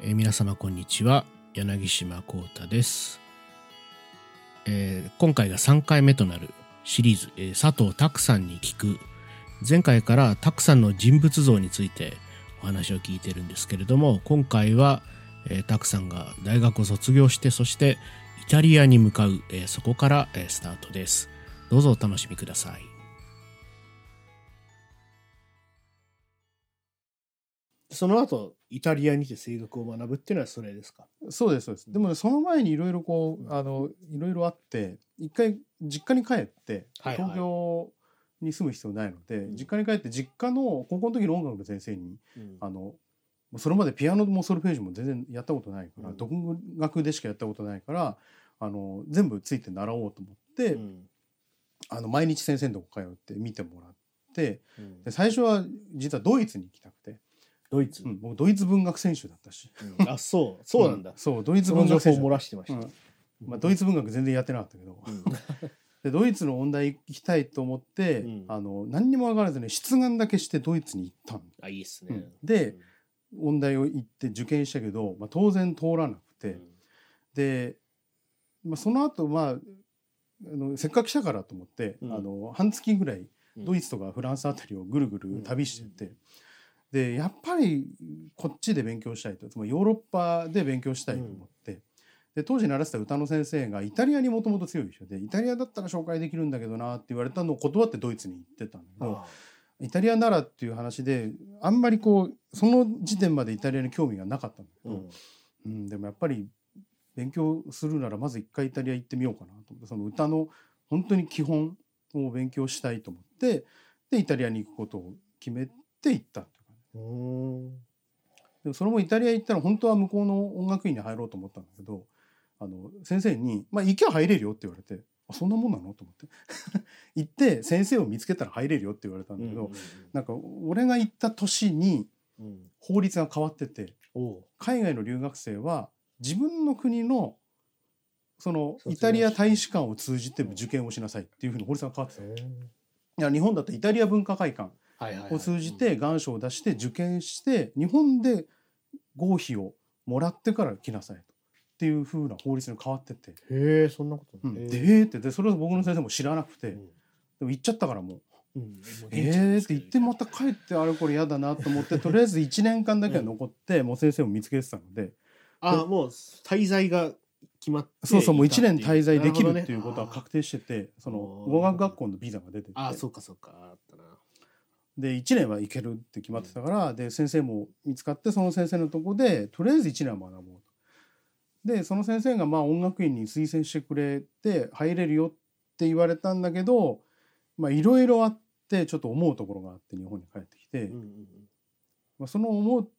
えー皆様こんにちは。柳島幸太です、えー今回が3回目となるシリーズ、えー佐藤拓さんに聞く。前回から拓さんの人物像についてお話を聞いてるんですけれども今回は、えー、拓さんが大学を卒業してそしてイタリアに向かう、えーそこから、えースタートです。どうぞお楽しみください。その後イタリアにて声楽を学ぶっていうのはそれですか？そうですそうです。でもねその前にいろいろこうあのいろいろあって一回実家に帰ってはいはい。東京に住む必要ないので、ん。実家に帰って実家の高校の時の音楽の先生にうん。あのそれまでピアノもソルフェージュも全然やったことないから、うん。独学でしかやったことないからあの全部ついて習おうと思って、うん。あの毎日先生のとこ通って見てもらってうん。で最初は実はドイツに行きたくて、ドイツ、うん、僕ドイツ文学選手だったし。うん。あそうそうなんだ、んそうドイツ文学選手。漏らしてました、うん。まあ、ドイツ文学全然やってなかったけど、うん。でドイツの音大行きたいと思って、うん。あの何にも分からずね出願だけしてドイツに行ったの。あいいっすね。うん、で音大を行って受験したけど、まあ、当然通らなくて、で、まあ、その後まああのせっかく来たからと思って、うん。あの半月ぐらいうん。ドイツとかフランスあたりをぐるぐる旅してて、でやっぱりこっちで勉強したいと。つまりヨーロッパで勉強したいと思って、で当時習ってた歌の先生がイタリアにもともと強い人でイタリアだったら紹介できるんだけどなって言われたのを断ってドイツに行ってたんだけど。あイタリアならっていう話であんまりこうその時点までイタリアに興味がなかったんだけど、うん。うんでもやっぱり勉強するならまず一回イタリア行ってみようかなと思ってその歌の本当に基本を勉強したいと思ってでイタリアに行くことを決めて行ったでもそれもイタリア行ったら本当は向こうの音楽院に入ろうと思ったんだけどあの先生に「まあ行きゃ入れるよ」って言われて「あそんなもんなの?」と思って。行って先生を見つけたら入れるよって言われたんだけど、なんか俺が行った年にうん。うん法律が変わってておう。海外の留学生は自分の国のそのイタリア大使館を通じて受験をしなさいっていうふうに法律が変わってた。いや日本だとイタリア文化会館を通じて願書を出して受験して日本で合否をもらってから来なさいと。っていうふうな法律に変わってて、へえそんなことうん、へでえーって。でそれを僕の先生も知らなくて、うん。でも行っちゃったからもう。え現地ーって言ってまた帰ってあれこれ嫌だなと思って とりあえず1年間だけは残って、もう先生も見つけてたので。あもう滞在が決まってそうそうもう1年滞在できるなっていうことは確定しててその語学学校のビザが出てて。あそうかそうかで1年は行けるって決まってたから、で先生も見つかってその先生のとこでとりあえず1年は学ぼうと。でその先生がまあ音楽院に推薦してくれて入れるよって言われたんだけどまあいろいろあってちょっと思うところがあって日本に帰ってきて、うんうんうん。まあ、その思う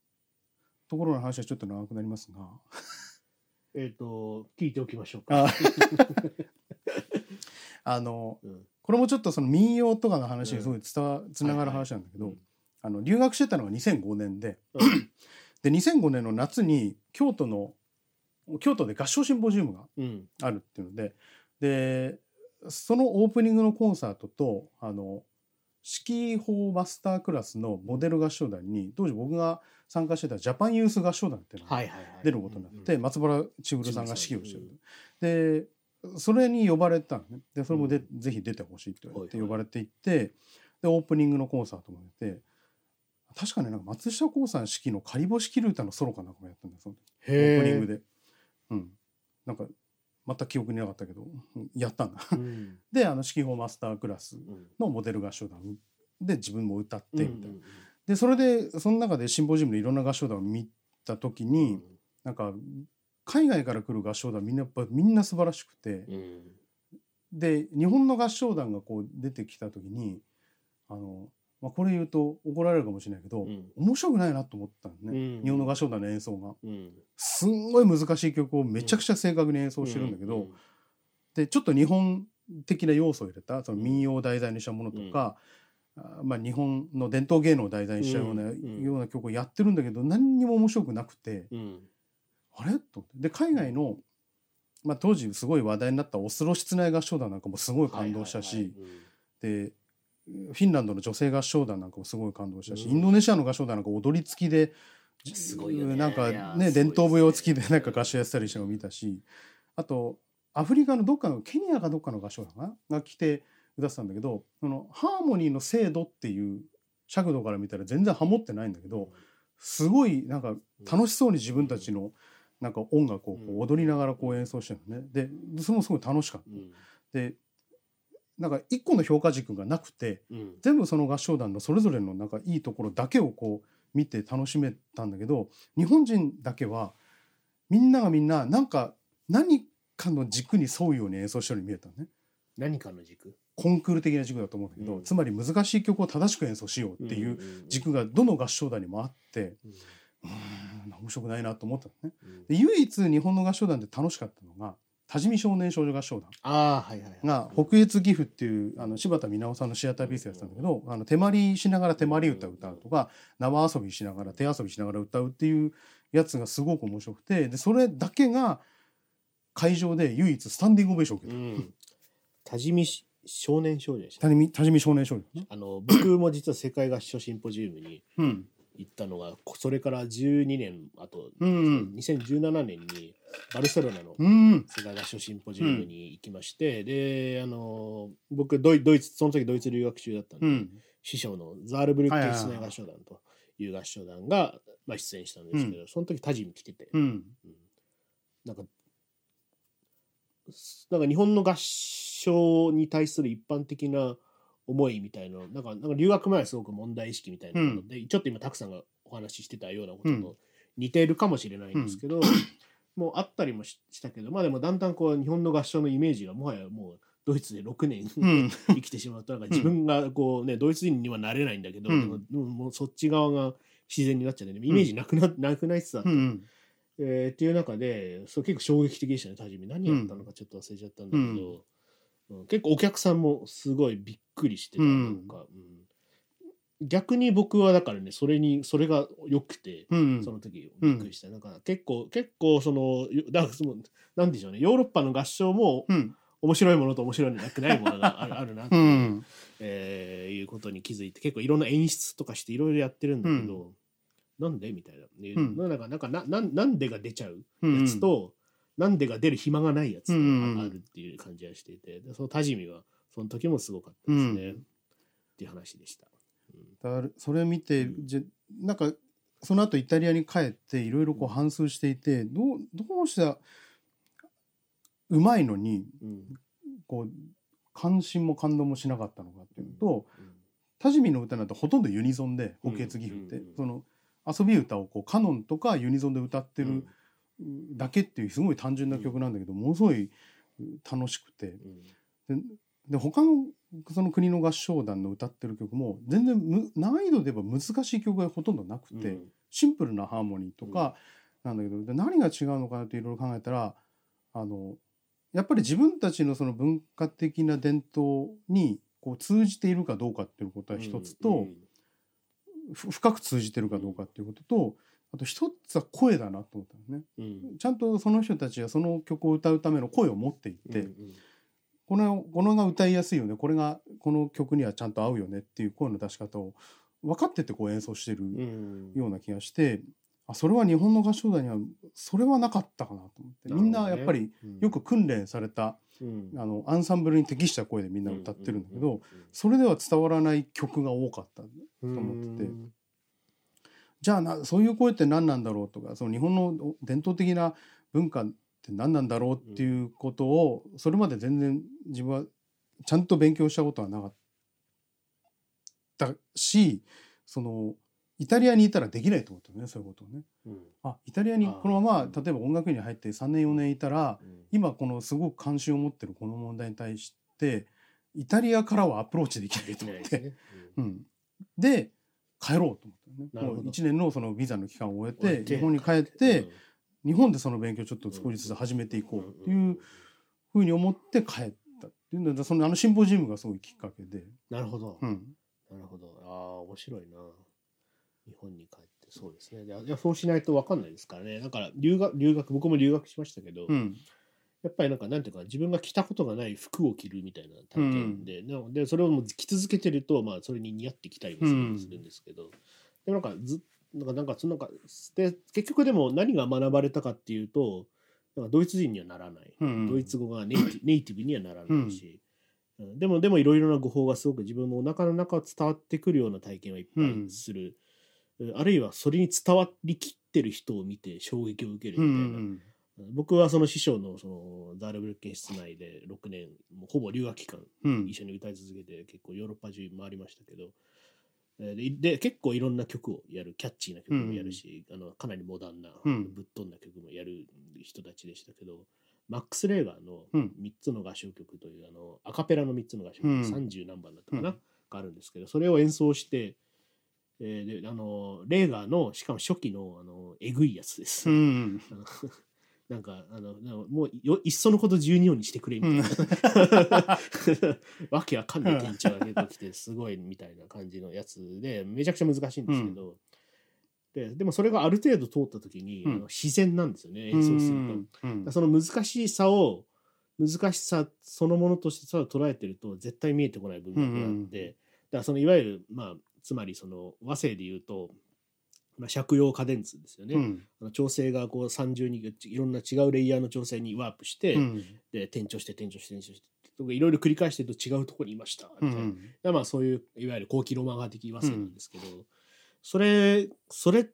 ところの話はちょっと長くなりますが。えっと聞いておきましょうか。あ あのうんこれもちょっとその民謡とかの話にすごい伝わつながる話なんだけど、うんあの留学してたのが2005年で、うん。で2005年の夏に京都の京都で合唱シンポジウムがうん。あるっていうのででそのオープニングのコンサートとあの指揮法マスタークラスのモデル合唱団に当時僕が参加してたジャパンユース合唱団っていうのが出ることになって、うん松原千古さんが指揮をしてる、でそれに呼ばれたのね。でそれもで、うぜひ出てほしいって言われてはいはい。呼ばれていってでオープニングのコンサートも出て確かねなんか松下幸さん指揮の「仮干しキル歌」のソロかなんかもやったんだよその時。オープニングへで。うん、なんかまた記憶になかったけどうん やったんだ。えうん。であの指揮法マスタークラスうん。のモデル合唱団。で自分も歌ってみたいな。うんでそれでその中でシンポジウムでいろんな合唱団を見た時うん。に、なんか海外から来る合唱団みんなやっぱみんな素晴らしくて、うん。で日本の合唱団がこう出てきた時にあの、まあ、これ言うと怒られるかもしれないけど、うん。面白くないなと思ったのね、うん。日本の合唱団の演奏が。うん。すんごい難しい曲をめちゃくちゃ正確に演奏してるんだけど、でちょっと日本的な要素を入れたその民謡を題材にしたものとか、あまあ、日本の伝統芸能を題材にしたような,、ような曲をやってるんだけど何にも面白くなくて、うんあれ？と思って。で海外の、まあ、当時すごい話題になったオスロ室内合唱団なんかもすごい感動したし、でフィンランドの女性合唱団なんかもすごい感動したし、うん。インドネシアの合唱団なんか踊り付きですごいよね。なんかね伝統舞踊付きでなんか合唱やってたりしたのを見たしあとアフリカのどっかのケニアかどっかの合唱団が来て歌ってたんだけどそのハーモニーの精度っていう尺度から見たら全然ハモってないんだけどすごいなんか楽しそうに自分たちのなんか音楽をこう踊りながらこう演奏してるのね。でそれもすごい楽しかった。うん。でなんか一個の評価軸がなくてうん。全部その合唱団のそれぞれのなんかいいところだけをこう見て楽しめたんだけど日本人だけはみんながみんななんか何かの軸に沿うように演奏してるように見えたのね。何かの軸？コンクール的な軸だと思うんだけど、うん。つまり難しい曲を正しく演奏しようっていう軸がどの合唱団にもあってうん。う面白くないなと思ったのね。うんで唯一日本の合唱団で楽しかったのが多治見少年少女合唱団。ああはいはい北越岐阜っていうあの柴田美直さんのシアターピースやってたんだけど、あの手まりしながら手まり歌を歌うとか縄遊びしながら手遊びしながら歌うっていうやつがすごく面白くてでそれだけが会場で唯一スタンディングオベーションを受けた。うん多治見し少年少女でした多治見多治見少年少女ね。あの僕も実は世界合唱シンポジウムにうん。行ったのがそれから12年あと、うん2017年にバルセロナのうん。世界合唱シンポジウムに行きまして、であの僕ドイドイツその時ドイツ留学中だったんで、うん。師匠のザールブルクはいはいはいケ室内合唱団という合唱団が、まあ、出演したんですけど、その時タジに来てて、うん。うんなんかなんか日本の合唱に対する一般的な思いみたいななんかなんか留学前はすごく問題意識みたいなもので、ちょっと今たくさんがお話ししてたようなことうん。と似ているかもしれないんですけど、もうあったりもししたけどまあでもだんだんこう日本の合唱のイメージがもはやもうドイツで6年、うん。生きてしまうとなん。か自分がこうねドイツ人にはなれないんだけど、うん。でもでももうそっち側が自然になっちゃって、ね、イメージなくな,、なくなりつつあった、うん。えーっていう中でそう結構衝撃的でしたね多治見。何やったのかちょっと忘れちゃったんだけど、うん結構お客さんもすごいびっくりしてたうんなんか、うん逆に僕はだからねそれにそれが良くて。うん。その時びっくりした、なんか結構結構そのよだからそのなんでしょうねヨーロッパの合唱もうん。面白いものと面白いのなくないものがある あるなっていううん。えーいうことに気づいて結構いろんな演出とかしていろいろやってるんだけど、なんでみたいな、ねうんなんかなんかななんなんでが出ちゃううんやつと、なんでが出る暇がないやつとうんああるっていう感じがしていてでその多治見はその時もすごかったですね、うんっていう話でした。だからそれ見て、じゃなんかその後イタリアに帰っていろいろこう反芻していてどうどうしたうまいのにうん。こう関心も感動もしなかったのかっていうのとうん。多治見の歌なんてほとんどユニゾンでうん北越岐阜って、うんその遊び歌をこうカノンとかユニゾンで歌ってるだけっていうすごい単純な曲なんだけど、ものすごい楽しくて。うん。でで他のその国の合唱団の歌ってる曲も全然む難易度で言えば難しい曲がほとんどなくて、うん。シンプルなハーモニーとかなんだけど、で何が違うのかなっていろいろ考えたらあのやっぱり自分たちのその文化的な伝統にこう通じているかどうかっていうことは一つと、ふ深く通じてるかどうかっていうこととあと一つは声だなと思ったのね。うん。うんちゃんとその人たちがその曲を歌うための声を持っていて、うんこのこのが歌いやすいよね。これがこの曲にはちゃんと合うよねっていう声の出し方を分かっててこう演奏してるうん。ような気がして、あそれは日本の合唱団にはそれはなかったかなと思って、みんなやっぱりよく訓練されたうん。あのアンサンブルに適した声でみんな歌ってるんだけど、うんうんそれでは伝わらない曲が多かったうんと思っててじゃあなそういう声って何なんだろうとかその日本の伝統的な文化って何なんだろうっていうことをそれまで全然自分はちゃんと勉強したことはなかったしそのイタリアにいたらできないと思ったのねそういうことをね。うん。あイタリアにこのまま例えば音楽院に入って3年4年いたらうん。今このすごく関心を持ってるこの問題に対してイタリアからはアプローチできないと思って、ね。うん、で帰ろうと思ったのね。なるほど。もう1年のそのビザの期間を終えてて。日本に帰って、日本でその勉強をちょっと少しずつ始めていこうっていうふうに思って帰ったっていうのでそのあのシンポジウムがすごいきっかけで、なるほど、うん。なるほど。ああ面白いな。日本に帰ってそうですね。いやそうしないと分かんないですからね。だから留学留学僕も留学しましたけど、うんやっぱりなんかなんていうか自分が着たことがない服を着るみたいな体験で、なのでそれをもう着続けてるとまあそれに似合ってきたりもするんですけど、でもなんかずなんかなんかそのなんかで結局でも何が学ばれたかっていうとなんかドイツ人にはならない、うんドイツ語がネイティ ネイティブにはならないし、うん。でもでもいろいろな語法がすごく自分のお腹の中を伝わってくるような体験をいっぱいする、うん。あるいはそれに伝わりきってる人を見て衝撃を受けるうんうみたいな、ん僕はその師匠のそのザールブルッケン室内で6年もうほぼ留学期間うん。一緒に歌い続けて結構ヨーロッパ中回りましたけどえーでで結構いろんな曲をやるキャッチーな曲もやるし、あのかなりモダンな、うん。ぶっ飛んだ曲もやる人たちでしたけどマックス・レーガーのうん。3つの合唱曲という、あのアカペラの3つの合唱曲、うん。30何番だったかな、うん。があるんですけどそれを演奏して、えーであのレーガーのしかも初期のあのえぐいやつです。うん なんかあのもうよいっそのこと12音にしてくれみたいな、わけわかんない転調が出てきてすごいみたいな感じのやつでめちゃくちゃ難しいんですけど、ででもそれがある程度通った時に、うん。自然なんですよね演奏すると。うん。その難しさを難しさそのものとしてさ捉えてると絶対見えてこない部分があって、うんうんだからそのいわゆるまあつまりその和声で言うと、まあ、借用カデンツですよね、うん。あの調整がこう三重にいろんな違うレイヤーの調整にワープして、うん。で転調して転調して転調してとかいろいろ繰り返してると違うところにいました。みたいな、でまあそういういわゆる後期ロマン派的和声なんですけど、それそれっ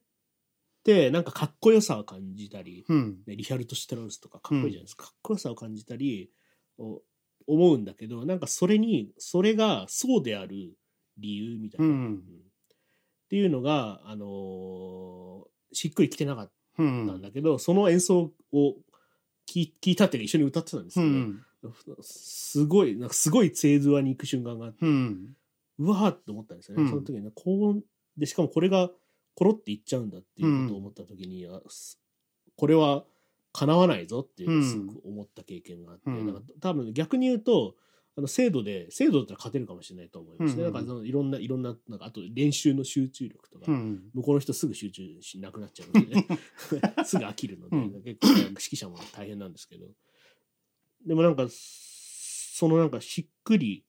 てなんかかっこよさを感じたり、うん。ね、リヒャルト・シュトラウスとかかっこいいじゃないですか、かっこよさを感じたりお思うんだけどなんかそれにそれがそうである理由みたいな、うんうんっていうのが、あのーしっくりきてなかっうんたんだけど、その演奏を聞い聞いたっていうか一緒に歌ってたんですけど、うんすごいなんかすごいツェーズワに行く瞬間があって、うんうわーって思ったんですよね、うん。その時にねこうでしかもこれがコロっていっちゃうんだっていうことを思った時に、これは叶わないぞっていうすごく思った経験があって、うん。なんか多分逆に言うとあの精度で精度だったら勝てるかもしれないと思いますね、うんなんかそのいろんないろんななんかあと練習の集中力とか、うん向こうの人すぐ集中しなくなっちゃうので、ね、すぐ飽きるので、うん。結構指揮者も大変なんですけど。でもなんかそのなんかしっくり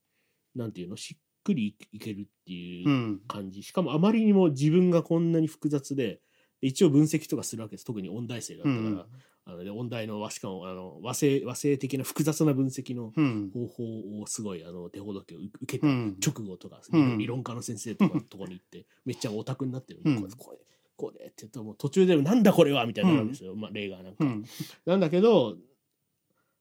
なんていうの？しっくりいけるっていううん。感じ、しかもあまりにも自分がこんなに複雑で一応分析とかするわけです。特に音大生だったから、うんあので音大の和しかもあの和声和声的な複雑な分析のうん。方法をすごいあの手ほどきを受けたうん。直後とか、うん。理論家の先生とかのところに行ってめっちゃオタクになってるんで、うん。これこれこれって言うともう途中でなんだこれはみたいになるんですよ、まあ例がなんか、うん。なんだけど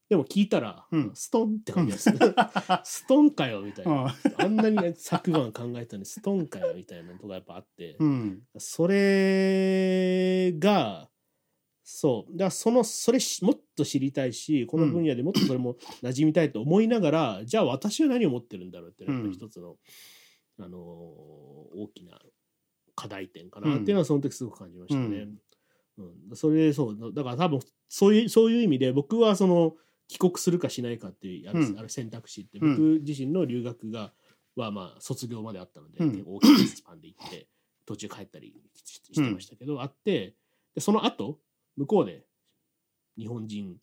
でも聞いたら、うん。ストンって感じです ストンかよみたいな、ああんなに昨晩考えたのにストンかよみたいなとかやっぱあって、うん。それがそう。だからそのそれしもっと知りたいしこの分野でもっとそれも 馴染みたいと思いながら、じゃあ私は何を持ってるんだろうっていうのが一つの、あのー大きな課題点かなっていうのはその時すごく感じましたね。うん。それでそうだから多分そういうそういう意味で僕はその帰国するかしないかっていうある,、うん。ある選択肢ってうん。僕自身の留学がはまあ卒業まであったので、大きなスパンで行って途中帰ったりししてましたけど、あってでその後向こうで日本人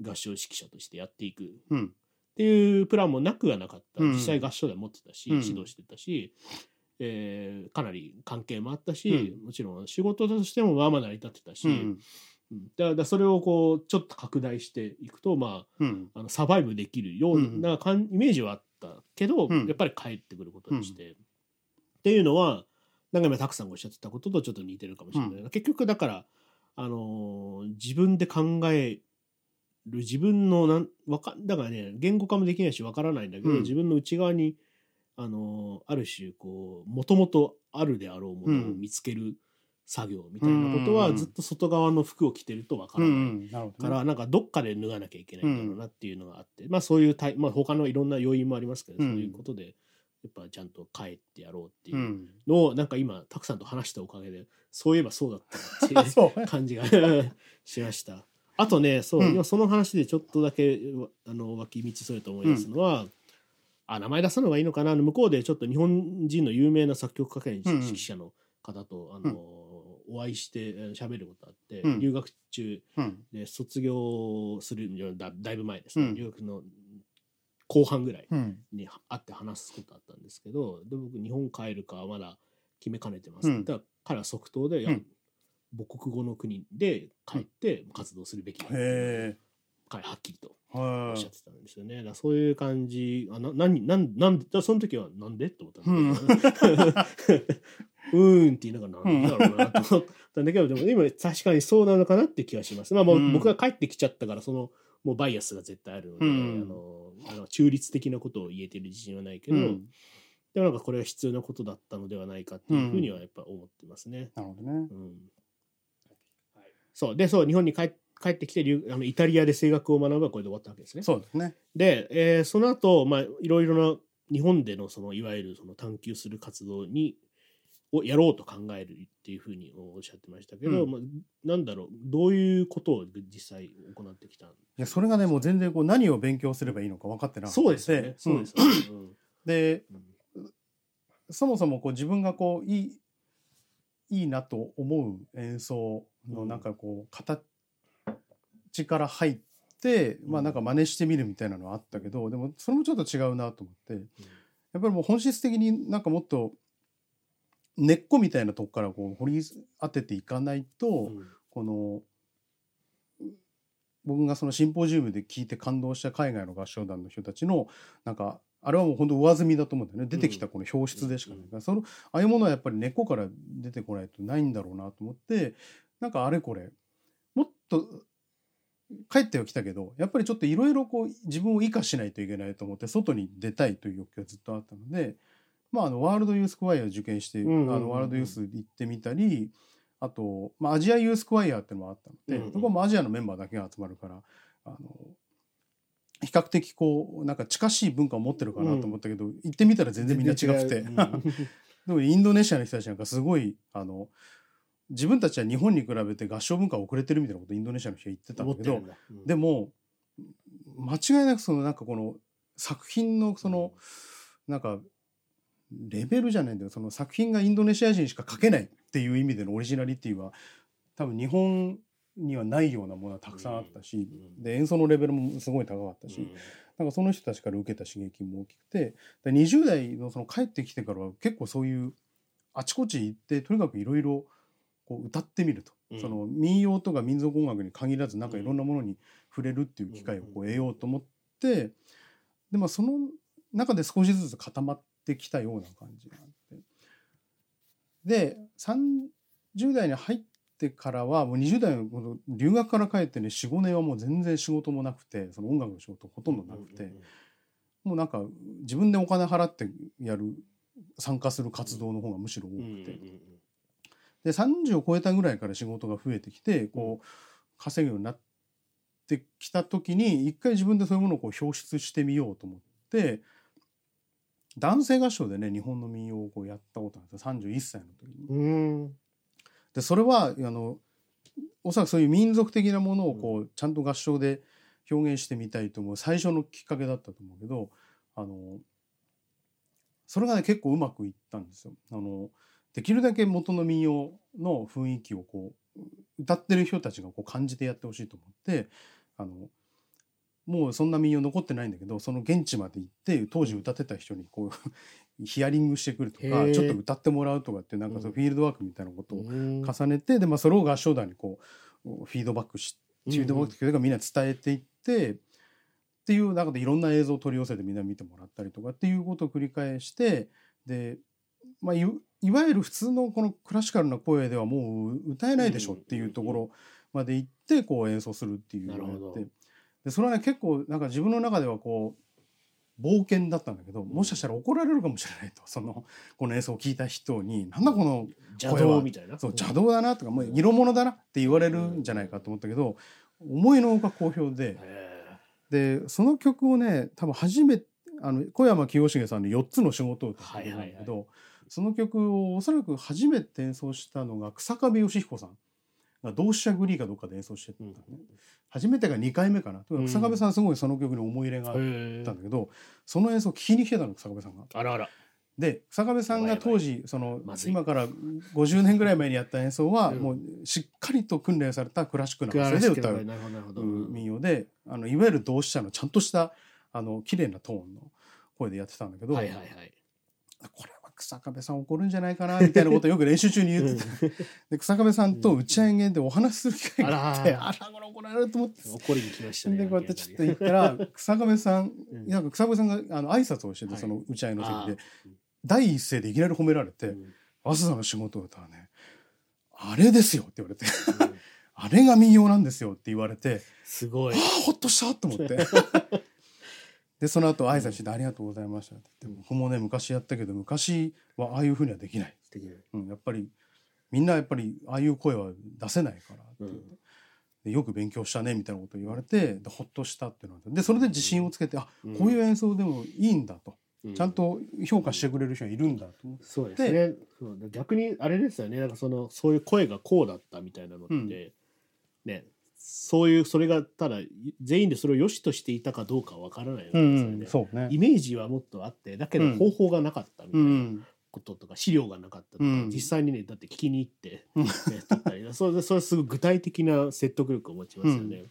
合唱指揮者としてやっていく。っうん。ていうプランもなくはなかった、うん。実際合唱では持ってたし、うん。指導してたし、えーかなり関係もあったし、うん。もちろん仕事としてもまあまあ成り立ってたし、だからそれをこうちょっと拡大していくとまうん。ああのサバイブできるようなかん。イメージはあったけど、うん。やっぱり帰ってくることにして、っていうのはなんか今たくさんがおっしゃってたこととちょっと似てるかもしれない、結局だから、あのー自分で考える自分のなんわかだからね言語化もできないしわからないんだけど、うん。自分の内側に、あのーある種こうもともとあるであろうものをうん。見つける作業みたいなことは、うんずっと外側の服を着てるとわかうらない。んなるほどね。からなんかどっかで脱がなきゃいけないんだろうなっていうのがあって、まあそういうタイ、まあ、他のいろんな要因もありますけど、うん。そういうことでやっぱちゃんと帰ってやろうっていう。うん。のをなんか今たくさんと話したおかげでそういえばそうだったなってい そう。う感じが しました。あとねそう、うん。今その話でちょっとだけあの脇道それと思い出すのは、あ名前出さの方がいいのかな？向こうでちょっと日本人の有名な作曲家兼うん。うん指揮者の方と、あのお会いしてえー喋ることあって、うん。留学中うん。で卒業するだだいぶ前ですね、うん。留学の後半ぐらいうん。に会って話すことあったんですけどで僕日本帰るかはまだ決めかねてます、うん。だから彼は即答で、いやうん。母国語の国で帰って活動するべきだうへ彼ははっきりとえ。おはい。っしゃってたんですよね。だそういう感じ、あな何なんなんでだその時はなんで？って思ったんだけど、うーんって言いながらなんでだろうなと思ったんだけど、でも今確かにそうなのかなって気がします。まあもううん。僕が帰ってきちゃったから、そのもうバイアスが絶対あるので、うんあの中立的なことを言えてる自信はないけど、うんでもなんかこれは必要なことだったのではないかっていうふうにはやっぱ思ってますね。なるほどね。うんそうでそう日本に帰帰ってきて留あのイタリアで声楽を学ぶはこれで終わったわけですね。そうですね。で、えーその後、まあいろいろな日本でのそのいわゆるその探求する活動にをやろうと考えるっていうふうにおっしゃってましたけど、うん。まあ、なんだろうどういうことを実際行ってきたんいやそれがねもう全然こう何を勉強すればいいのか分かってなかったそうですよね。そうですよね。うん。でうん。そもそもこう自分がこういいいいなと思う演奏のなんかこう形から入って、まあなんか真似してみるみたいなのはあったけどでもそれもちょっと違うなと思って。やっぱりもう本質的になんかもっと根っこみたいなとこからこう掘り当てていかないと、うん。この僕がそのシンポジウムで聞いて感動した海外の合唱団の人たちのなんかあれはもう本当上積みだと思うんだよね。出てきたこの表出でしかない。から、そのああいうものはやっぱり根っこから出てこないとないんだろうなと思ってなんかあれこれもっと帰ってはきたけどやっぱりちょっといろいろこう自分を生かしないといけないと思って外に出たいという欲求がずっとあったので、まあ、あのワールドユースクワイア受験して、うんうんうんうん。あのワールドユース行ってみたりあと、まあ、アジアユースクワイアっていうのもあったので、うんうん。そこはもうアジアのメンバーだけが集まるからあの比較的こうなんか近しい文化を持ってるかなと思ったけど、行ってみたら全然みんな違くて。うん。でもインドネシアの人たちなんかすごいあの自分たちは日本に比べて合唱文化遅れてるみたいなことをインドネシアの人は言ってたんだけど。うん。でも間違いなくそのなんかこの作品のそのなんかレベルじゃないんだよ。その作品がインドネシア人しか書けないっていう意味でのオリジナリティは多分日本にはないようなものはたくさんあったし、うん。で演奏のレベルもすごい高かったし、なんかその人たちから受けた刺激も大きくてで20代のその帰ってきてからは結構そういうあちこち行ってとにかくいろいろこう歌ってみると、うん。その民謡とか民族音楽に限らずなんかいろんなものに触れるっていう機会をこう得ようと思ってでまあその中で少しずつ固まってきたような感じがあって。で30代に入ってからはもう20代のこの留学から帰ってね45年はもう全然仕事もなくてその音楽の仕事ほとんどなくて。もうなんか自分でお金払ってやる参加する活動の方がむしろ多くて、で30を超えたぐらいから仕事が増えてきてこう稼ぐようになってきた時に一回自分でそういうものをこう表出してみようと思って男性合唱でね日本の民謡をこうやったことがあった31歳の時に。うんでそれはあのおそらくそういう民族的なものをこうちゃんと合唱で表現してみたいと思う最初のきっかけだったと思うけどあのそれがね結構うまくいったんですよ。あのできるだけ元の民謡の雰囲気をこう歌ってる人たちがこう感じてやってほしいと思ってあのもうそんな民謡残ってないんだけどその現地まで行って当時歌ってた人にこう ヒアリングしてくるとかちょっと歌ってもらうとかってなんかそううん。フィールドワークみたいなことをうん。重ねてで、まあ、それを合唱団にこうフィードバックしフィードバックというかみんな伝えていってっていう中でいろんな映像を取り寄せてみんな見てもらったりとかっていうことを繰り返してで、まあ、いいわゆる普通のこのクラシカルな声ではもう歌えないでしょっていうところまで行ってこう演奏するっていうのをやなるほど。ってでそれはね結構なんか自分の中ではこう冒険だったんだけどもしかしたら怒られるかもしれないとそのこの演奏を聞いた人に「なんだこの邪道みたいな。そう邪道だなとかもう色物だなって言われるんじゃないかと思ったけど思いのほか好評で。へでその曲をね多分初めてあの小山清重さんの4つの仕事をって曲なんだけど、その曲をおそらく初めて演奏したのが草壁義彦さんが同志社グリーかどっかで演奏してたね、初めてが2回目かな、うん。草壁さんすごいその曲に思い入れがあっへたんだけどその演奏を聴きに来てたの草壁さんが。あらあら。で草壁さんが当時その今から50年ぐらい前にやった演奏はうん。もうしっかりと訓練されたクラシックなクラ発声。で歌う民謡であのいわゆる同志社のちゃんとしたあの綺麗なトーンの声でやってたんだけど、はいはいはい。これは草壁さん怒るんじゃないかなみたいなことをよく練習中に言っててで草壁さんと打ち上げでお話しする機会があって、あらこれ怒られると思って。怒りに来ましたね。でこうやってちょっと言ったら草壁さんうん。なんか草壁さんがあの挨拶をしてて、はい。その打ち上げのあ席で第一声でいきなり褒められてうん「早稲田の仕事歌はねあれですよ」って言われて「あれが民謡なんですよ」って言われて。すごい。あ。あほっとしたと思って でその後挨拶して「ありがとうございました」って。言って僕もね昔やったけど昔はああいうふうにはできない、素敵なうん、やっぱりみんなやっぱりああいう声は出せないからって言って、でよく勉強したねみたいなことを言われてでほっとしたっていうのがでそれで自信をつけて、あうん。こういう演奏でもいいんだと、うちゃんと評価してくれる人がいるんだと思って。そうですね。そう。逆にあれですよね。なんかそのそういう声がこうだったみたいなのって、うん。ね、そういうそれがただ全員でそれを良しとしていたかどうかわからないわけですよね。そうね。イメージはもっとあってだけどうん方法がなかったみたういな。ん。こととか、資料がなかったとか、うん。実際にねだって聞きに行って、うん。ね、撮ったりそれそれすごい具体的な説得力を持ちますよね。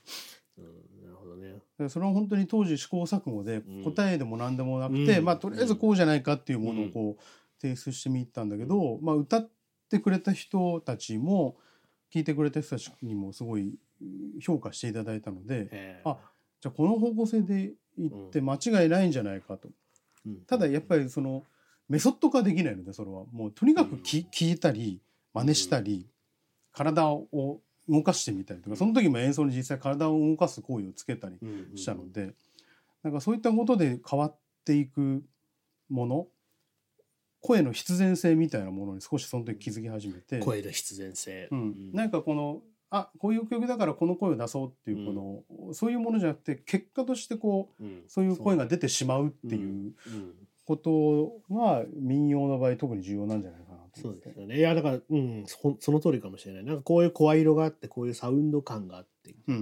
うん。なるほどね。でそれは本当に当時試行錯誤でうん。答えでも何でもなくて、うん。まあとりあえずこうじゃないかっていうものをこう提出してみたんだけど、まあ歌ってくれた人たちも聞いてくれた人たちにもすごい評価していただいたのでえーあじゃあこの方向性でいって間違いないんじゃないかと。うん。ただやっぱりそのメソッド化できないのでそれは。もうとにかくき、うん。聞いたり真似したり、体を動かしてみたりとかその時も演奏に実際体を動かす行為をつけたりうんうんしたので、なんかそういったことで変わっていくもの声の必然性みたいなものに少しその時気づき始めて、声の必然性。うん、なんかこのあこういう曲だからこの声を出そうっていうこの、そういうものじゃなくて結果としてこううん。そういう声が出てしまうっていうう。んことが民謡の場合特に重要なんじゃないかなとそ。うですよね。いやだから、うん、そその通りかもしれない。なんかこういう声色があってこういうサウンド感があって、うん。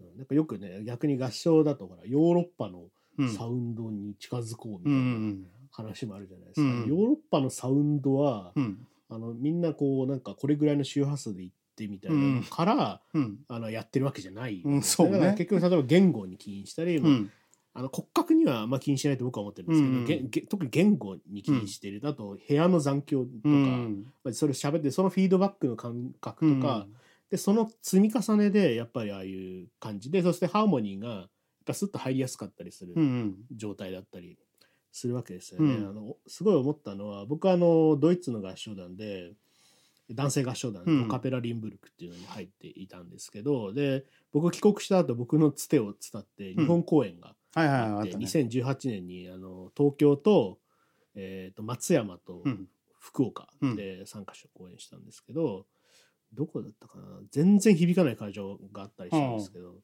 うん。なんかよくね逆に合唱だとほらヨーロッパのうん。サウンドに近づこうみうたいな、ん話もあるじゃないですか、うんヨーロッパのサウンドは、うん。あのみんなこうなんかこれぐらいの周波数で行ってみたいなのから、うん。あのやってるわけじゃない、うんそうね。結局例えば言語に起因したり、まあうん。あの骨格にはあんま気にしないと僕は思ってるんですけど、うん。げげ特に言語に気にしてる、あと部屋の残響とか、うん。まあそれ喋ってそのフィードバックの感覚とか、でその積み重ねでやっぱりああいう感じでそしてハーモニーがやっぱスッと入りやすかったりするうんうん。状態だったりするわけですよね。うん。あのすごい思ったのは僕はあのドイツの合唱団で男性合唱団うん。のカペラ・リンブルクっていうのに入っていたんですけど、で僕帰国した後僕のつてを伝って日本公演がはいはいはいあって、あったね。2018年にあの東京と,、えーと松山とうん。福岡で3カ所公演したんですけど、どこだったかな？全然響かない会場があったりしたんですけど、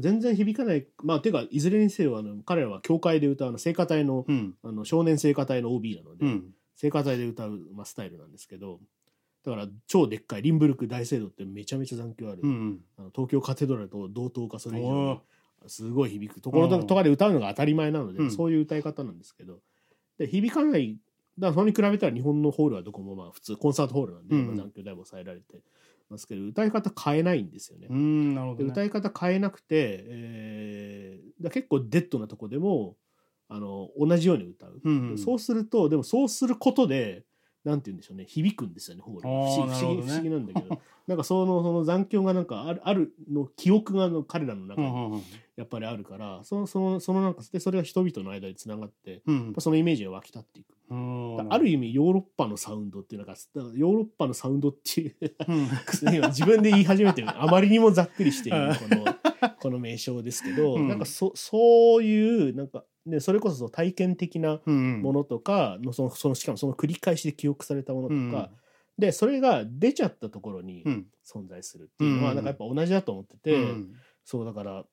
全然響かないまあていうかいずれにせよあの彼らは教会で歌うあの聖歌隊のうん。あの少年聖歌隊の OB なので、うん。聖歌隊で歌う、まあ、スタイルなんですけどだから超でっかいリンブルク大聖堂ってめちゃめちゃ残響ある、うんあの東京カテドラルと同等かそれ以上すごい響くところうんとかで歌うのが当たり前なので、うん。そういう歌い方なんですけど。で響かない。だからそれに比べたら日本のホールはどこもまあ普通コンサートホールなんで、うんまあ残響だいぶ抑えられてますけど歌い方変えないんですよね。うんなるほどね。で歌い方変えなくて、えーだ結構デッドなとこでもあの同じように歌う、うんうん。そうするとでもそうすることでなんて言うんでしょうね。響くんですよねホールがあー不思議不思議不思議なんだけど。なんかそのその残響がなんかあるあるの記憶があの彼らの中にやっぱりあるから、そのそのそのなんかでそれが人々の間でつながってそのイメージが湧き立っていく。うん。ある意味ヨーロッパのサウンドっていうのがだからヨーロッパのサウンドっていううん。今自分で言い始めてる。あまりにもざっくりしているこの この名称ですけど、うん。なんかそそういうなんか、ね、それこそ体験的なうんものとかのそのそのしかもその繰り返しで記憶されたものとか、うんでそれが出ちゃったところにうん。存在するっていうのは、うんなんかやっぱ同じだと思ってて、うんそうだから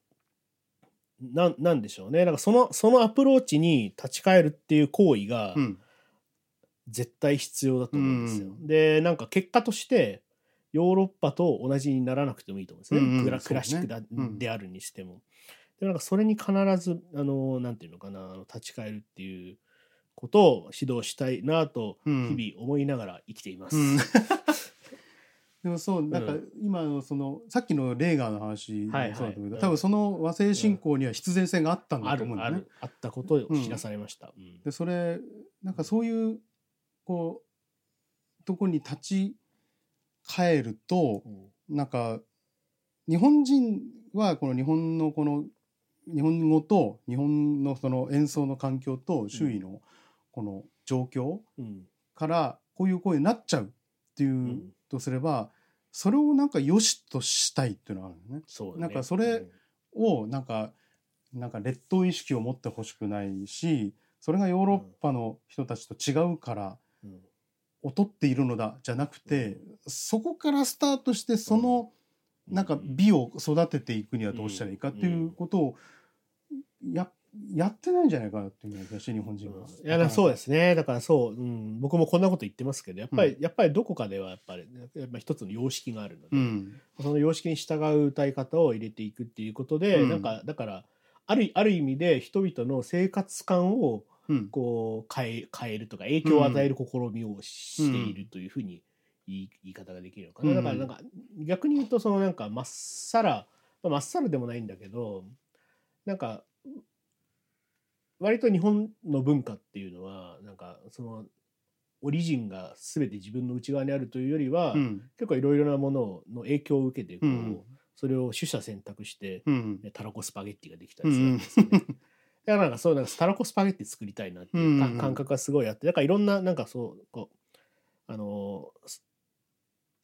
なんなんでしょうね。なんかそのそのアプローチに立ち返るっていう行為がうん。絶対必要だと思うんですよ。うんでなんか結果としてヨーロッパと同じにならなくてもいいと思うんですね、うんうん。クラシックであるにしても。でなんかそれに必ずあのなんていうのかな立ち返るっていうことを指導したいなとうん。日々思いながら生きています。うん。でもそうなんかうん今のそのさっきのレーガーの話もそうはいはい。だけどうん。多分その和製信仰には必然性があったんだあと思うんだよね。あったことを知らされました。うん。でそれなんかそういうこうとこに立ち返るとうん。なんか日本人はこの日本のこの日本語と日本のその演奏の環境と周囲のこの状況うん。からこういう声になっちゃうっていううんとすればそれをなんか良しとしたいっていうのがあるよね。そうだね。なんかそれをなんかなんか劣等意識を持ってほしくないしそれがヨーロッパの人たちと違うから劣っているのだじゃなくて、そこからスタートしてそのなんか美を育てていくにはどうしたらいいかっていうことをややってないんじゃないかなっていう気がして日本人は。いやだそうですね。だからそう、うん、僕もこんなこと言ってますけどやっぱり、うやっぱりどこかではやっぱりやっぱ一つの様式があるので、うん。その様式に従う歌い方を入れていくっていうことで、うん。なんかだからあるある意味で人々の生活感をうん。こう変え変えるとか影響を与える試みをしているというふうに言い言い方ができるのかな、うん。だからなんか逆に言うとそのなんかまっさらまあまっさらでもないんだけどなんか割と日本の文化っていうのはなんかそのオリジンが全て自分の内側にあるというよりは、うん。結構いろいろなものの影響を受けてこう、うん。それを取捨選択して、うん。ねたらこスパゲッティができたりするんですよね。だからなんかそうなんかたらこスパゲッティ作りたいなっていう感覚がすごいあってだからいろんななんかそうこうあのす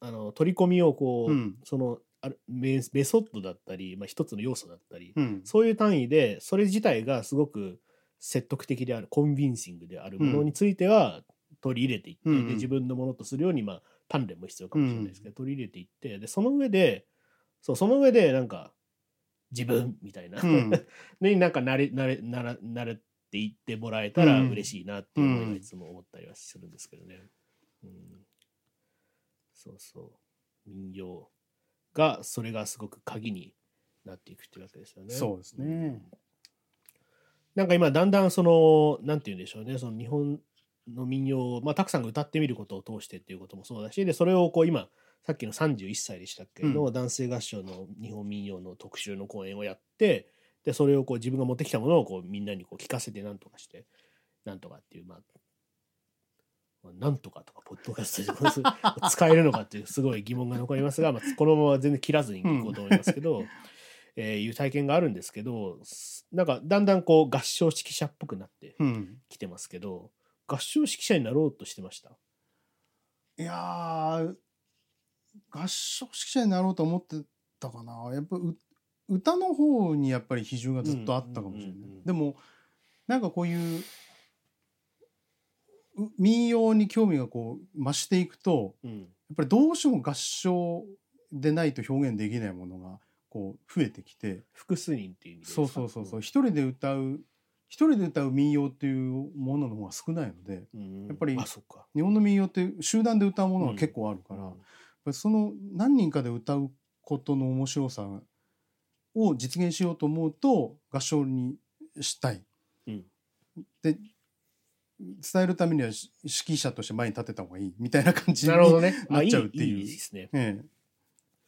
あの取り込みをこう、うん。そのあるメメソッドだったり、まあ、一つの要素だったり、うん。そういう単位でそれ自体がすごく説得的であるコンビンシングであるものについては取り入れていって、うんで自分のものとするようにまあ鍛錬も必要かもしれないですけど、取り入れていってでその上でそうその上でなんか自分みたいな、うん。になんか慣れ慣れなら慣れていってもらえたらうん。嬉しいなっていう思いがいつも思ったりはするんですけどね。うん、そうそう。民謡がそれがすごく鍵になっていくっていうわけですよね。そうですね。なんか今だんだんそのなんて言うんでしょうね。その日本の民謡を、まあ、たくさんが歌ってみることを通してっていうこともそうだしでそれをこう今さっきの31歳でしたっけ、うん。の男性合唱の日本民謡の特集の公演をやってでそれをこう自分が持ってきたものをこうみんなにこう聞かせてなんとかしてなんとかっていうまあまあなんとかとかポッドキャストで 使えるのかっていうすごい疑問が残りますが、まあ、このまま全然切らずにいこうと思いますけど、えーいう体験があるんですけどすなんかだんだんこう合唱指揮者っぽくなってうん。きてますけど合唱指揮者になろうとしてました？いやー合唱指揮者になろうと思ってたかな。やっぱう歌の方にやっぱり比重がずっとあったかもしれない、うんうんうんうんでもなんかこういうう民謡に興味がこう増していくとうん。やっぱりどうしても合唱でないと表現できないものがこう増えてきて複数人っていう意味でそうそうそうそう。一人で歌う一人で歌う民謡っていうものの方が少ないのでうん。やっぱり日本の民謡って集団で歌うものが結構あるから、やっぱりその何人かで歌うことの面白さを実現しようと思うと合唱にしたい。うん。で伝えるためにはし指揮者として前に立てた方がいいみたいな感じになっちゃうあっていう。いいいいですね。ええ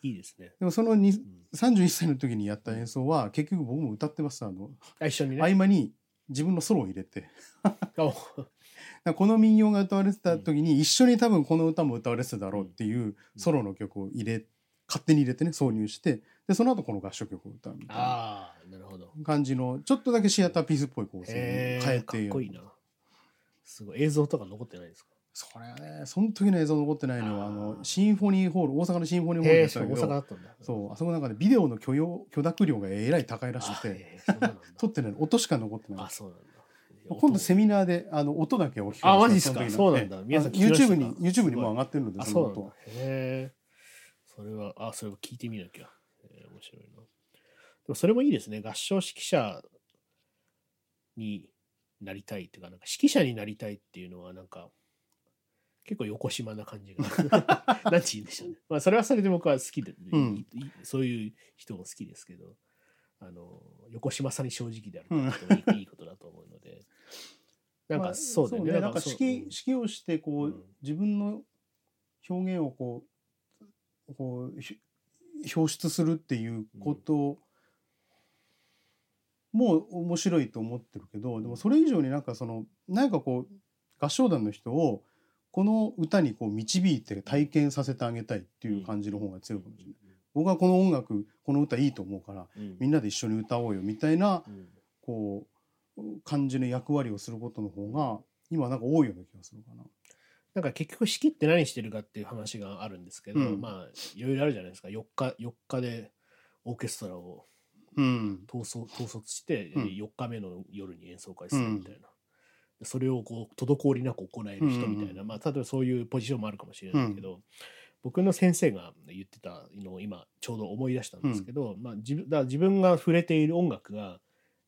いいですね、でもそのにうん。31歳の時にやった演奏は結局僕も歌ってますあの。あ一緒にね。合間に自分のソロを入れて。この民謡が歌われてた時に一緒に多分この歌も歌われてただろうっていうソロの曲を入れ勝手に入れてね挿入してでその後この合唱曲を歌うみたいなあーなるほど。感じのちょっとだけシアターピースっぽい構成にへ変ええかってこいいな。すごい。映像とか残ってないですか？それはねその時の映像残ってないのはあのシンフォニーホール大阪のシンフォニーホールへえそう大でしたけど阪だったんだ。そうあそこなんかねビデオの許容許諾料がえらい高いらしくて撮ってない音しか残ってない。あそうなんだ。今度セミナーであの音だけお聞きあマジっすか？そうなんだ。ええ。皆さん YouTube に YouTube にもう上がってるのであその音へえそれはあそれを聞いてみなきゃ、えー面白いな。でもそれもいいですね。合唱指揮者になりたいっていうかなんか指揮者になりたいっていうのはなんか結構横島な感じが。なんて言うんでしょうね。まあそれはそれで僕は好きで、うん。そういう人も好きですけど。あの横島さに正直であるっていうこともいい,、ことだと思うので。なんかまあそうだよね,、なんか指揮指揮をしてこう、うん。自分の表現をこうこうひ表出するっていうことも面白いと思ってるけど、でもそれ以上になんかその何かこう合唱団の人をこの歌にこう導いて体験させてあげたいっていう感じの方が強いかもしれない。僕はこの音楽この歌いいと思うからうん。みんなで一緒に歌おうよみたいなうん。こう感じの役割をすることの方が今なんか多いような気がするかな。なんか結局式って何してるかっていう話があるんですけど、うん。まあいろいろあるじゃないですか。4日4日でオーケストラをうん。統率統率して、うん。4日目の夜に演奏会するみたいな、それをこう滞りなく行える人みたいな、うんうんうん。まあ例えばそういうポジションもあるかもしれないけど、僕の先生が言ってたのを今ちょうど思い出したんですけど、まあ、自分だ自分が触れている音楽が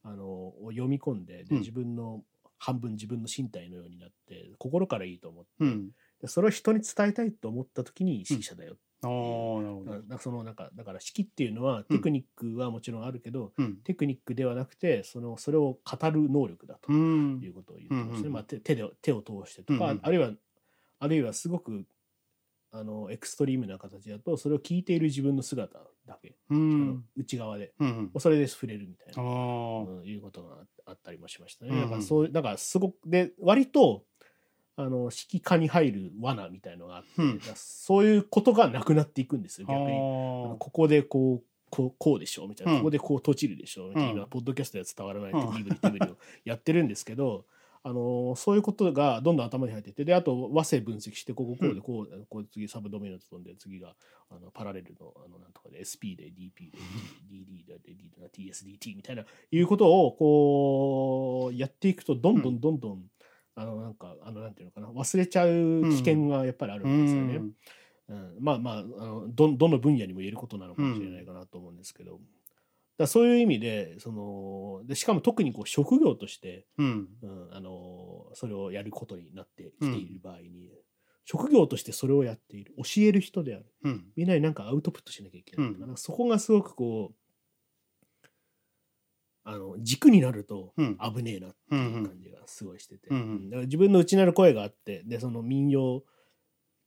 あのを読み込んででうん。自分の半分自分の身体のようになって心からいいと思って、うん。でそれを人に伝えたいと思った時に指揮者だよ、ああなるほど。だからそのなんかだから指揮っていうのはテクニックはもちろんあるけど、うん。テクニックではなくてそのそれを語る能力だとうん。いうことを言ってましたね、うんうんまあ、手手で手を通してとか、うんうん。あるいはあるいはすごくあのエクストリームな形だとそれを聞いている自分の姿だけ。内側で。うん。それで触れるみたいな、いうことがあったりもしましたね。だからそうだからすごくで割とあの指揮科に入る罠みたいのがあって、うんそういうことがなくなっていくんですよあ逆に。ここでこうこうこうでしょうみたいな、うんここでこう閉じるでしょうみたいな、うん今ポッドキャストでは伝わらないうんって身振り手振りをやってるんですけど、あのそういうことがどんどん頭に入っていってであと和声分析してこここうでこう,、こう次サブドミノと飛んで次があのパラレルのあのなんとかで SP で DP で DD で DD で TSDT みたいないうことをこうやっていくとどんどんどんどん、あのなんかあのなんていうのかな。忘れちゃう危険がやっぱりあるんですよね。うん。うん、まあまああのどどの分野にも言えることなのかもしれないかなと思うんですけど、だそういう意味でそのでしかも特にこう職業として、うん。うん、あのそれをやることになってきている場合に、職業としてそれをやっている教える人である。うん。みんなになんかアウトプットしなきゃいけない、うんな。ん。かそこがすごくこうあの軸になるとうん。危ねえなっていう感じがすごいしてて、うんうんだから自分の内なる声があってでその民謡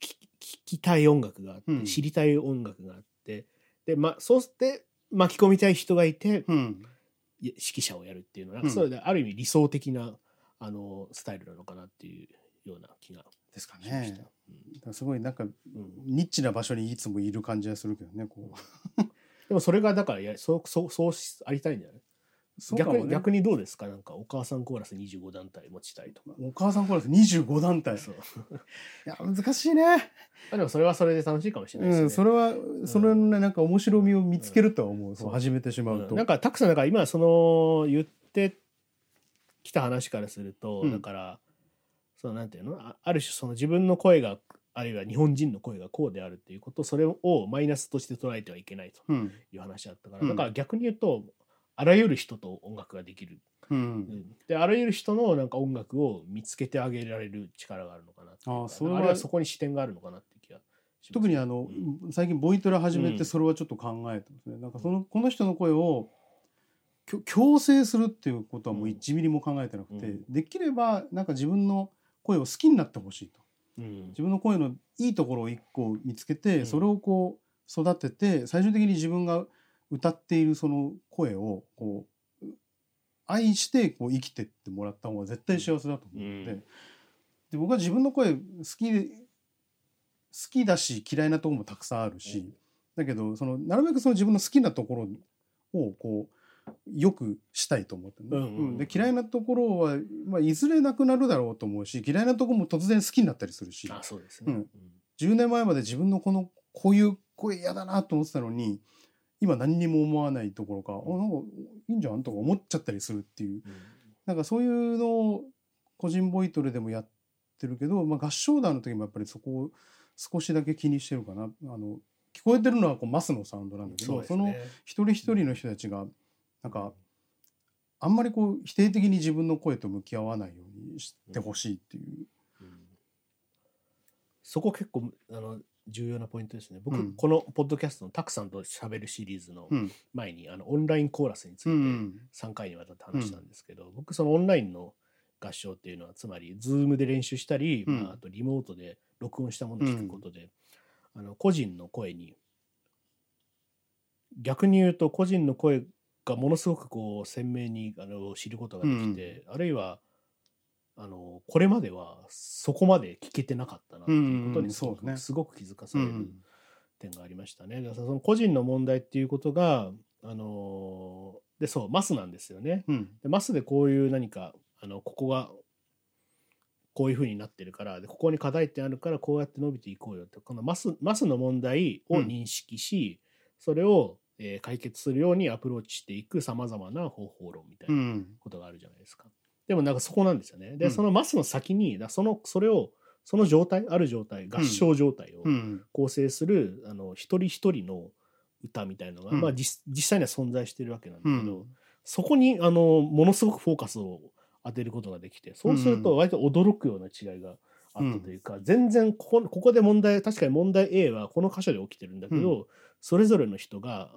聞聞きたい音楽があって、うん。知りたい音楽があってで、ま、そうして巻き込みたい人がいて、指揮者をやるっていうのはなんうん。かそれである意味理想的なあのスタイルなのかなっていうような気がですか。ね。すごいなんかうん。うんニッチな場所にいつもいる感じがするけどね。こ でもそれがだからやそうそうそうしありたいんじゃないう逆に。逆にどうですか？なんかお母さんコーラス25団体持ちたいとか。お母さんコーラス25団体。いそう や難しいね。あでもそれはそれで楽しいかもしれないですね。うん、それはそれのねなんか面白みを見つけるとは思う。んそう始めてしまうと。うんなんかたくさんだから今その言ってきた話からすると、うんだからそのなんていうの？あある種その自分の声があるいは日本人の声がこうであるっていうことそれをマイナスとして捉えてはいけないとうん。いう話だったから、うんだから逆に言うとあらゆる人と音楽ができる、う。うん。んであらゆる人のなんか音楽を見つけてあげられる力があるのかなあそれはあるいはそこに視点があるのかなって気が特にあの、最近ボイトレ始めてそれはちょっと考えてますね。なんかそのこの人の声を強制するっていうことはもう1ミリも考えてなくて、うん。できればなんか自分の声を好きになってほしいと。うん。自分の声のいいところを一個見つけて、うん。それをこう育てて最終的に自分が歌っているその声をこう愛してこう生きてってもらった方が絶対幸せだと思うので,、うん。で僕は自分の声好きで好きだし嫌いなところもたくさんあるし、うん。だけどそのなるべくその自分の好きなところをこうよくしたいと思ってるね、うんうんうんうん。で嫌いなところは、まあ、いずれなくなるだろうと思うし嫌いなところも突然好きになったりするし。あそうですね、うん。10年前まで自分のこのこういう声嫌だなと思ってたのに今何にも思わないところか、あなんかいいんじゃんとか思っちゃったりするっていう。うん。なんかそういうのを個人ボイトレでもやってるけど、まあ、合唱団の時もやっぱりそこを少しだけ気にしてるかな。あの聞こえてるのはこうマスのサウンドなんだけどそ,、その一人一人の人たちがなんかあんまりこう否定的に自分の声と向き合わないようにしてほしいっていう。うん。そこ結構あの重要なポイントですね。僕、うん。このポッドキャストのたくさんと喋るシリーズのうん。前に、あのオンラインコーラスについてうん3回にわたって話したんですけど、僕そのオンラインの合唱っていうのはつまり Zoom で練習したり、うん。まあ、あとリモートで録音したものを聞くことで、あの個人の声に逆に言うと個人の声がものすごくこう鮮明にあの知ることができて、あるいはあのこれまではそこまで聞けてなかったなっていうことうんにすごく,、気づかされるうん点がありましたね。だからその個人の問題っていうことが、あのでそうマスなんですよね。うんでマスでこういう何かあのここがこういうふうになってるからでここに課題点あるからこうやって伸びていこうよってこのマスマスの問題を認識し、それを、えー解決するようにアプローチしていくさまざまな方法論みたいうなんことがあるじゃないですか。でもなんかそこなんですよね。で、うん。そのマスの先にだそのそれをその状態ある状態合唱状態をうん。構成する、あの一人一人の歌みたいのが、うん。まあ、実実際には存在してるわけなんだけど、うん。そこにあのものすごくフォーカスを当てることができてそうすると割と驚くような違いがあったというか、全然ここここで問題確かに問題 A はこの箇所で起きてるんだけど、うそれぞれの人が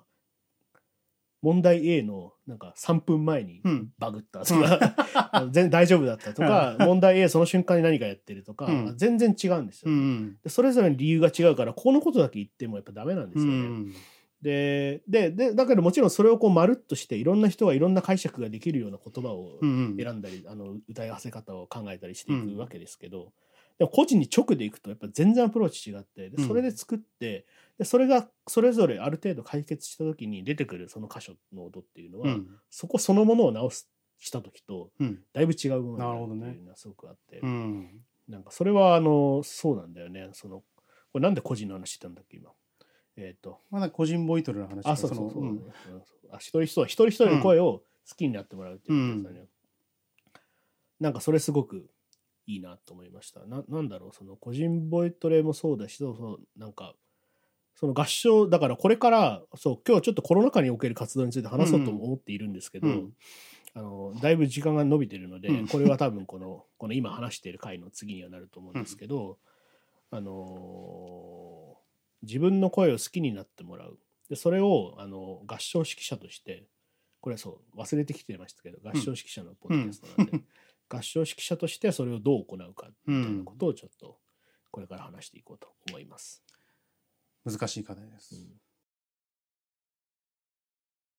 問題 A のなんか3分前にうん。バグったとか、あ の全然大丈夫だったとか問題 A その瞬間に何かやってるとか、うん。全然違うんですよ、うんでそれぞれの理由が違うからこのことだけ言ってもやっぱダメなんですうよね。んでででだけどもちろんそれをこうまるっとしていろんな人がいろんな解釈ができるような言葉をうん選んだり、あの歌い合わせ方を考えたりしていくわけですけど、でも個人に直でいくとやっぱ全然アプローチ違ってでうん。それで作って、でそれがそれぞれある程度解決した時に出てくるその箇所の音っていうのは、うん。そこそのものを直すした時とうん。だいぶ違うものになるっていうのはすごくあって、うん。なんかそれはあのそうなんだよね。そのこれなんで個人の話してたんだっけ今。えっ、と。まだ個人ボイトレの話あ、そうそうそう。あ一人一人、一人一人の声を好きになってもらうっていうことですよね。なんかそれすごくいいなと思いました。ななんだろう、その個人ボイトレもそうだし、そうそう、なんか、その合唱、だからこれから、そう、今日ちょっとコロナ禍における活動について話そうとも思っているんですけど、うん。あのだいぶ時間が伸びてるので、うん。これは多分このこの今話している回の次にはなると思うんですけど、あの自分の声を好きになってもらう。でそれをあの合唱指揮者としてこれはそう忘れてきてましたけど合唱指揮者のポッドキャストなんで、合唱指揮者としてそれをどう行うかみたいなことをちょっとこれから話していこうと思います。難しい課題です。うん